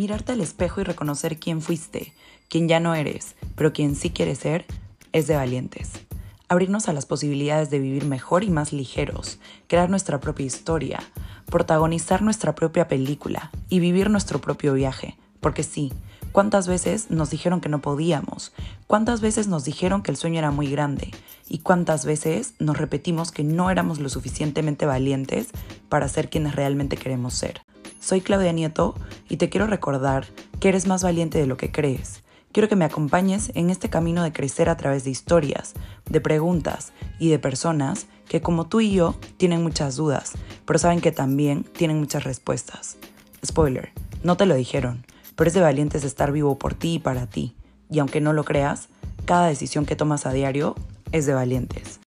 Mirarte al espejo y reconocer quién fuiste, quién ya no eres, pero quién sí quieres ser, es de valientes. Abrirnos a las posibilidades de vivir mejor y más ligeros, crear nuestra propia historia, protagonizar nuestra propia película y vivir nuestro propio viaje. Porque sí, ¿cuántas veces nos dijeron que no podíamos? ¿Cuántas veces nos dijeron que el sueño era muy grande? ¿Y cuántas veces nos repetimos que no éramos lo suficientemente valientes para ser quienes realmente queremos ser? Soy Claudia Nieto y te quiero recordar que eres más valiente de lo que crees Quiero que me acompañes en este camino de crecer a través de historias, de preguntas y de personas que como tú y yo tienen muchas dudas, pero saben que también tienen muchas respuestas. Spoiler, no te lo dijeron, pero es de valientes estar vivo por ti y para ti. Y aunque no lo creas, cada decisión que tomas a diario es de valientes.